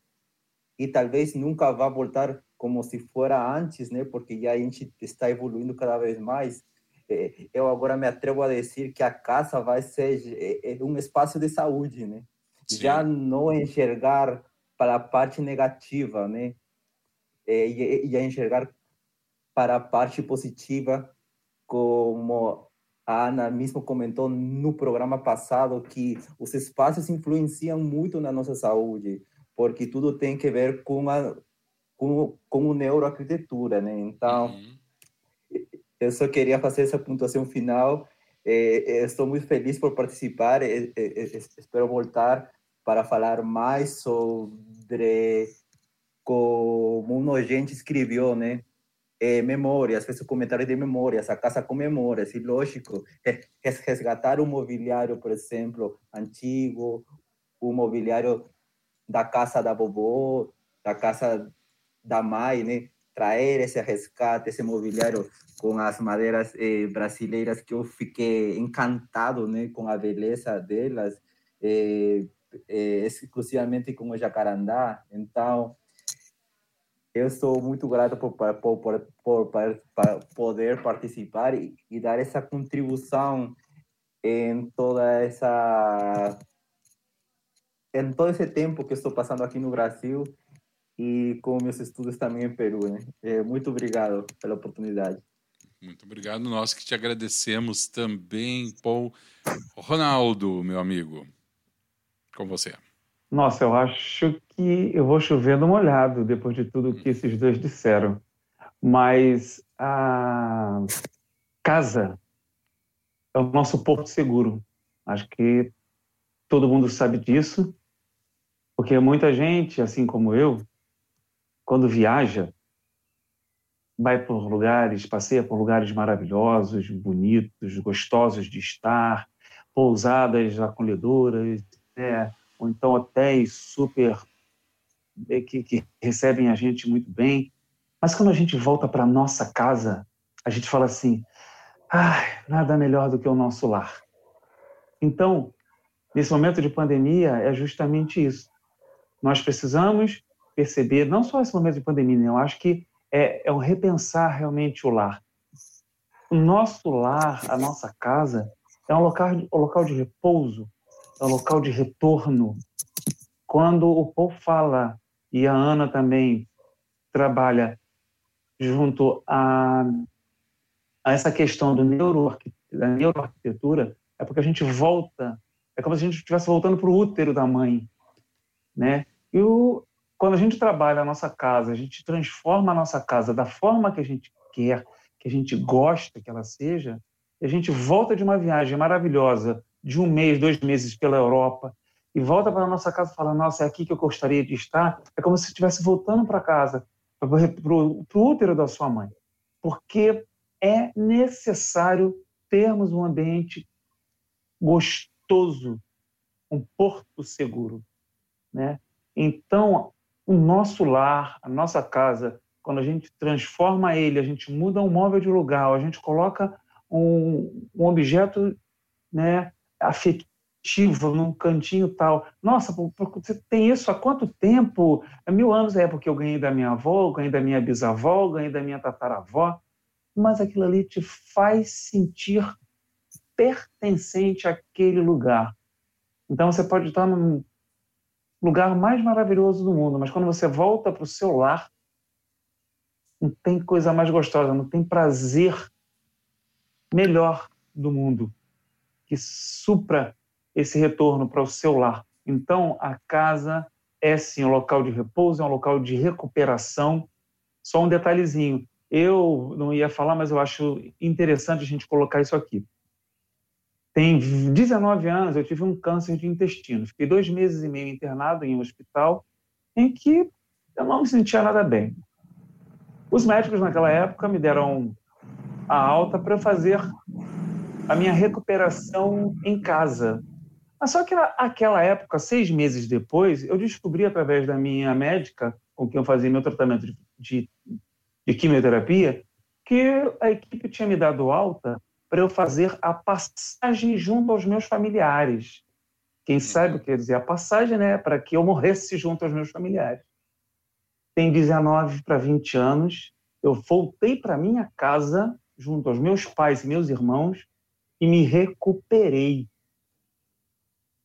e talvez nunca vá voltar como se fora antes, né? Porque já a gente está evoluindo cada vez mais. É, eu agora me atrevo a dizer que a casa vai ser é, é um espaço de saúde, né? Sim. Já não enxergar para a parte negativa, né? E, e, e enxergar para a parte positiva como a Ana mesmo comentou no programa passado que os espaços influenciam muito na nossa saúde, porque tudo tem que ver com a com, com neuroarquitetura, né? Então, uhum. eu só queria fazer essa pontuação final. É, estou muito feliz por participar. É, é, espero voltar para falar mais sobre como um agente escreveu, né? É, memórias, fez um comentário de memórias, a casa com memórias, e lógico, resgatar o mobiliário, por exemplo, antigo, o mobiliário da casa da vovó, da casa da mãe, né? Trazer esse resgate, esse mobiliário com as madeiras eh, brasileiras que eu fiquei encantado, né? Com a beleza delas, eh, eh, exclusivamente com o jacarandá. Então, eu sou muito grato por, por, por, por, por poder participar e, e, dar essa contribuição em toda essa em todo esse tempo que estou passando aqui no Brasil e com meus estudos também em Peru, né? É, muito obrigado pela oportunidade. Muito obrigado, nós que te agradecemos também, Paul. Ronaldo, meu amigo, com você. Nossa, eu acho que eu vou chover no molhado depois de tudo que esses dois disseram. Mas a casa é o nosso porto seguro. Acho que todo mundo sabe disso, porque muita gente, assim como eu, quando viaja, vai por lugares, passeia por lugares maravilhosos, bonitos, gostosos de estar, pousadas acolhedoras, né? Ou então hotéis super eh, que, que recebem a gente muito bem. Mas quando a gente volta para nossa casa, a gente fala assim: ah, nada melhor do que o nosso lar. Então, nesse momento de pandemia, é justamente isso. Nós precisamos perceber, não só esse momento de pandemia, né? eu acho que é, é um repensar realmente o lar. O nosso lar, a nossa casa, é um local, um local de repouso, é um local de retorno. Quando o Paul fala, e a Ana também trabalha junto a, a essa questão do neuro, da neuroarquitetura, é porque a gente volta, é como se a gente estivesse voltando para o útero da mãe, né? E o, quando a gente trabalha a nossa casa, a gente transforma a nossa casa da forma que a gente quer, que a gente gosta que ela seja, a gente volta de uma viagem maravilhosa, de um mês, dois meses pela Europa, e volta para a nossa casa e fala: Nossa, é aqui que eu gostaria de estar. É como se estivesse voltando para casa, para o útero da sua mãe. Porque é necessário termos um ambiente gostoso, um porto seguro. Né? Então, o nosso lar, a nossa casa, quando a gente transforma ele, a gente muda um móvel de lugar, a gente coloca um, um objeto né, afetivo num cantinho tal. Nossa, você tem isso há quanto tempo? Há mil anos é porque eu ganhei da minha avó, ganhei da minha bisavó, ganhei da minha tataravó. Mas aquilo ali te faz sentir pertencente àquele lugar. Então você pode estar num lugar mais maravilhoso do mundo, mas quando você volta para o seu lar, não tem coisa mais gostosa, não tem prazer melhor do mundo que supra esse retorno para o seu lar. Então, a casa é sim um local de repouso, é um local de recuperação. Só um detalhezinho, eu não ia falar, mas eu acho interessante a gente colocar isso aqui. Tem 19 anos, eu tive um câncer de intestino. Fiquei dois meses e meio internado em um hospital em que eu não me sentia nada bem. Os médicos naquela época me deram a alta para fazer a minha recuperação em casa. Mas só que naquela época, seis meses depois, eu descobri através da minha médica, com quem eu fazia meu tratamento de, de, de quimioterapia, que a equipe tinha me dado alta para eu fazer a passagem junto aos meus familiares. Quem sabe o que quer dizer a passagem, né? Para que eu morresse junto aos meus familiares. Tem 19 para 20 anos, eu voltei para minha casa junto aos meus pais e meus irmãos e me recuperei.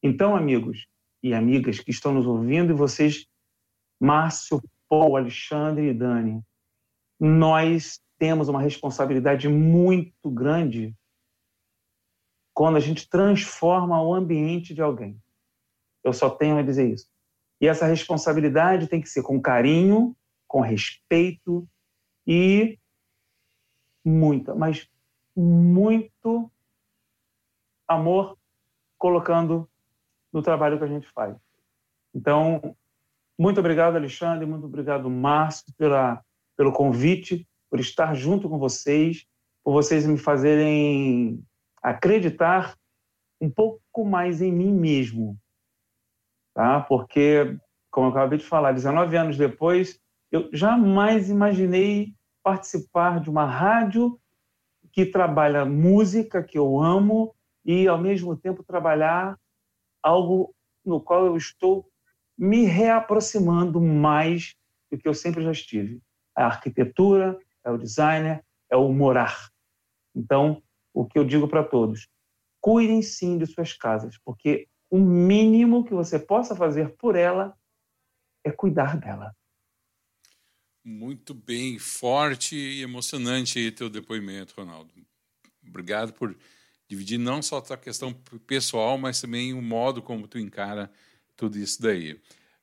Então, amigos e amigas que estão nos ouvindo, e vocês, Márcio, Paul, Alexandre e Dani, nós temos uma responsabilidade muito grande quando a gente transforma o ambiente de alguém. Eu só tenho a dizer isso. E essa responsabilidade tem que ser com carinho, com respeito e muita, mas muito amor colocando no trabalho que a gente faz. Então, muito obrigado, Alexandre, muito obrigado, Márcio, pela, pelo convite, por estar junto com vocês, por vocês me fazerem acreditar um pouco mais em mim mesmo, tá? Porque, como eu acabei de falar, 19 anos depois, eu jamais imaginei participar de uma rádio que trabalha música que eu amo e ao mesmo tempo trabalhar algo no qual eu estou me reaproximando mais do que eu sempre já estive. A arquitetura, é o designer, é o morar. Então, o que eu digo para todos, cuidem sim de suas casas, porque o mínimo que você possa fazer por ela é cuidar dela. Muito bem, forte e emocionante teu depoimento, Ronaldo. Obrigado por dividir não só a tua questão pessoal, mas também o modo como tu encara tudo isso daí.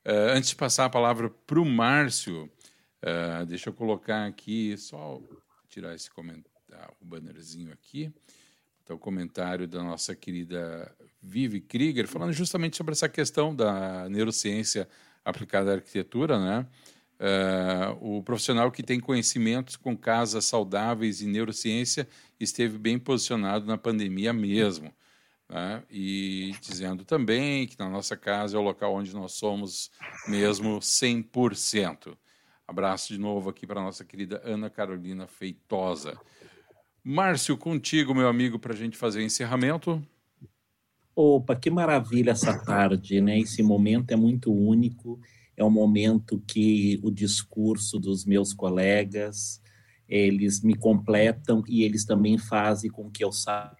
Uh, antes de passar a palavra para o Márcio, uh, deixa eu colocar aqui, só tirar esse comentário, o bannerzinho aqui, tá o comentário da nossa querida Vivi Krieger, falando justamente sobre essa questão da neurociência aplicada à arquitetura, né? Uh, o profissional que tem conhecimentos com casas saudáveis e neurociência esteve bem posicionado na pandemia mesmo. Né? E dizendo também que na nossa casa é o local onde nós somos mesmo 100%. Abraço de novo aqui para nossa querida Ana Carolina Feitosa. Márcio, contigo, meu amigo, para a gente fazer o encerramento. Opa, que maravilha essa tarde, né? Esse momento é muito único é um momento que o discurso dos meus colegas, eles me completam e eles também fazem com que eu saiba.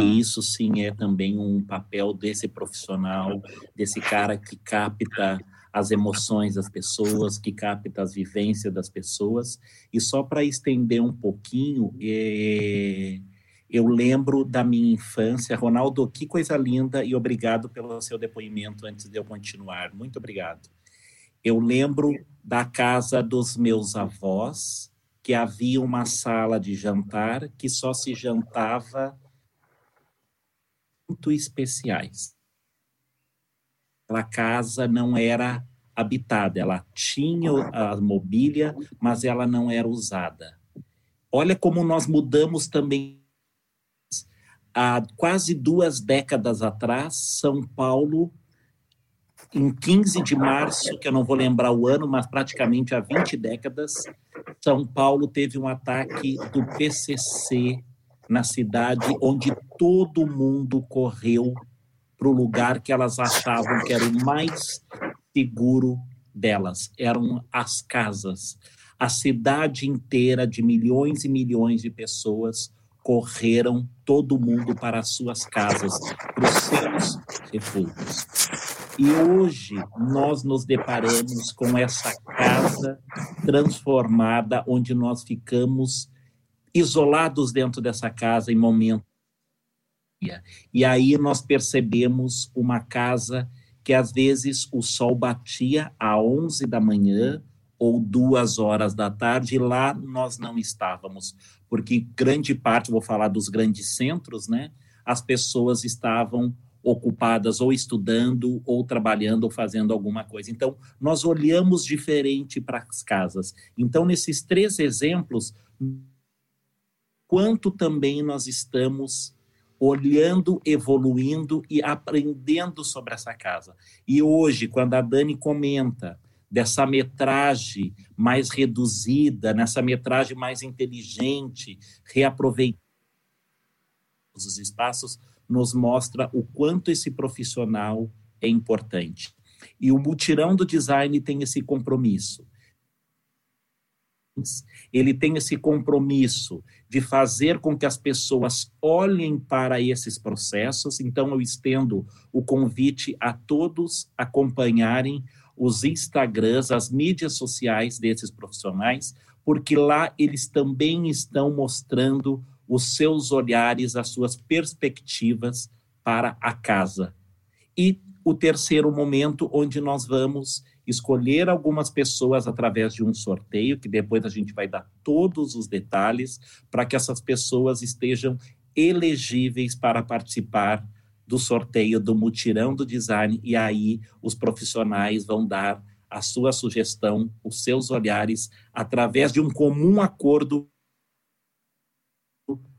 Isso sim é também um papel desse profissional, desse cara que capta as emoções das pessoas, que capta as vivências das pessoas. E só para estender um pouquinho, é, eu lembro da minha infância. Ronaldo, que coisa linda e obrigado pelo seu depoimento antes de eu continuar. Muito obrigado. Eu lembro da casa dos meus avós, que havia uma sala de jantar que só se jantava muito especiais. A casa não era habitada, ela tinha a mobília, mas ela não era usada. Olha como nós mudamos também há quase duas décadas atrás, São Paulo, em 15 de março, que eu não vou lembrar o ano, mas praticamente há 20 décadas, São Paulo teve um ataque do PCC na cidade, onde todo mundo correu para o lugar que elas achavam que era o mais seguro delas, eram as casas. A cidade inteira de milhões e milhões de pessoas correram todo mundo para as suas casas, para os seus refúgios. E hoje nós nos deparamos com essa casa transformada, onde nós ficamos isolados dentro dessa casa em momento. E aí nós percebemos uma casa que às vezes o sol batia às 11 da manhã ou duas horas da tarde, lá nós não estávamos, porque grande parte, vou falar dos grandes centros, né? As pessoas estavam ocupadas ou estudando, ou trabalhando, ou fazendo alguma coisa. Então, nós olhamos diferente para as casas. Então, nesses três exemplos, quanto também nós estamos olhando, evoluindo e aprendendo sobre essa casa. E hoje, quando a Dani comenta dessa metragem mais reduzida, nessa metragem mais inteligente, reaproveitar os espaços, nos mostra o quanto esse profissional é importante. E o mutirão do design tem esse compromisso. Ele tem esse compromisso de fazer com que as pessoas olhem para esses processos. Então, eu estendo o convite a todos acompanharem os Instagrams, as mídias sociais desses profissionais, porque lá eles também estão mostrando os seus olhares, as suas perspectivas para a casa. E o terceiro momento, onde nós vamos escolher algumas pessoas através de um sorteio, que depois a gente vai dar todos os detalhes, para que essas pessoas estejam elegíveis para participar do sorteio do mutirão do design, e aí os profissionais vão dar a sua sugestão, os seus olhares, através de um comum acordo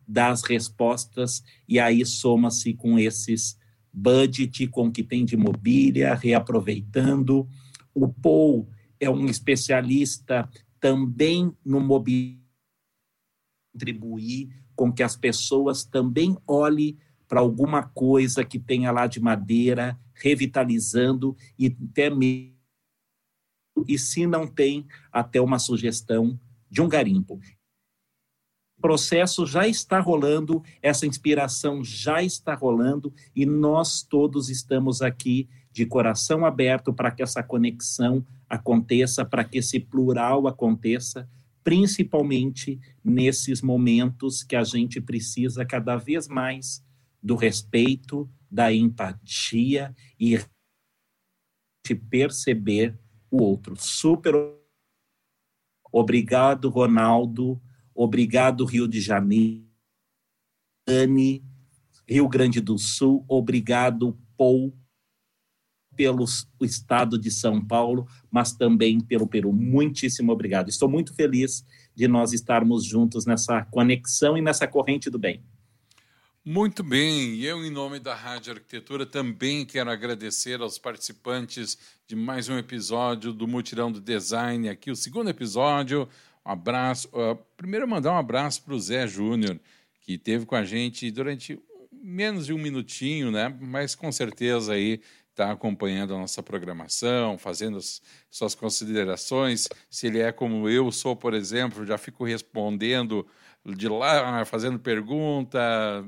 das respostas, e aí soma-se com esses budget, com o que tem de mobília, reaproveitando. O Paul é um especialista também no mobiliário, contribuir com que as pessoas também olhem para alguma coisa que tenha lá de madeira, revitalizando e até mesmo, e se não tem, até uma sugestão de um garimpo. O processo já está rolando, essa inspiração já está rolando e nós todos estamos aqui de coração aberto para que essa conexão aconteça, para que esse plural aconteça, principalmente nesses momentos que a gente precisa cada vez mais do respeito, da empatia e de perceber o outro. Super obrigado, Ronaldo. Obrigado, Rio de Janeiro. Anne, Rio Grande do Sul. Obrigado, Paul, pelo estado de São Paulo, mas também pelo Peru. Muitíssimo obrigado. Estou muito feliz de nós estarmos juntos nessa conexão e nessa corrente do bem. Muito bem, eu, em nome da Rádio Arquitetura, também quero agradecer aos participantes de mais um episódio do Mutirão do Design, aqui o segundo episódio. Um abraço. Uh, primeiro, mandar um abraço para o Zé Júnior, que esteve com a gente durante menos de um minutinho, né? Mas com certeza aí está acompanhando a nossa programação, fazendo as suas considerações. Se ele é como eu sou, por exemplo, já fico respondendo de lá, fazendo pergunta,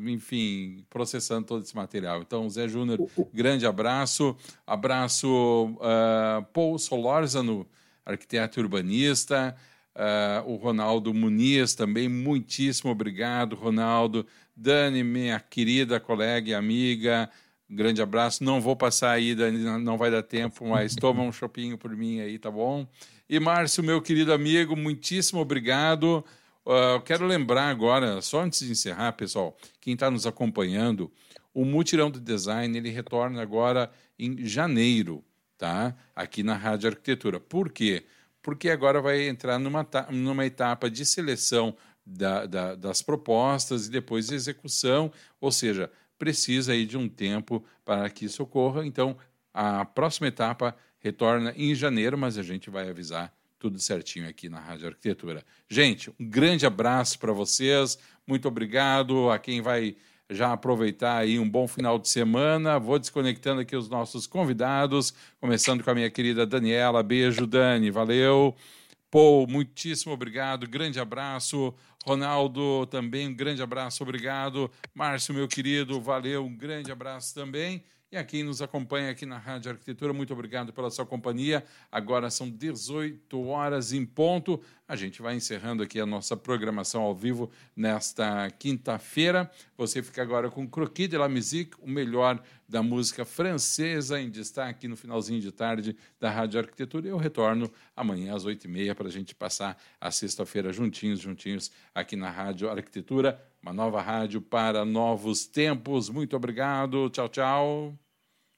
enfim, processando todo esse material. Então, Zé Júnior, grande abraço. Abraço uh, Paul Solórzano, arquiteto urbanista. Uh, o Ronaldo Muniz também, muitíssimo obrigado, Ronaldo. Dani, minha querida colega e amiga, grande abraço. Não vou passar aí, Dani, não vai dar tempo, mas toma um chopinho por mim aí, tá bom? E Márcio, meu querido amigo, muitíssimo obrigado. Uh, quero lembrar agora, só antes de encerrar, pessoal, quem está nos acompanhando, o Mutirão do Design ele retorna agora em janeiro, tá? Aqui na Rádio Arquitetura. Por quê? Porque agora vai entrar numa, numa etapa de seleção da, da, das propostas e depois de execução, ou seja, precisa aí de um tempo para que isso ocorra. Então, a próxima etapa retorna em janeiro, mas a gente vai avisar tudo certinho aqui na Rádio Arquitetura. Gente, um grande abraço para vocês, muito obrigado a quem vai já aproveitar aí um bom final de semana. Vou desconectando aqui os nossos convidados, começando com a minha querida Daniela. Beijo, Dani, valeu. Paul, muitíssimo obrigado, grande abraço. Ronaldo, também um grande abraço, obrigado. Márcio, meu querido, valeu, um grande abraço também. E a quem nos acompanha aqui na Rádio Arquitetura, muito obrigado pela sua companhia. Agora são 18 horas em ponto. A gente vai encerrando aqui a nossa programação ao vivo nesta quinta-feira. Você fica agora com Croquis de la Musique, o melhor da música francesa em destaque no finalzinho de tarde da Rádio Arquitetura. Eu retorno amanhã às 8h30 para a gente passar a sexta-feira juntinhos, juntinhos aqui na Rádio Arquitetura. Uma nova rádio para novos tempos. Muito obrigado. Tchau, tchau.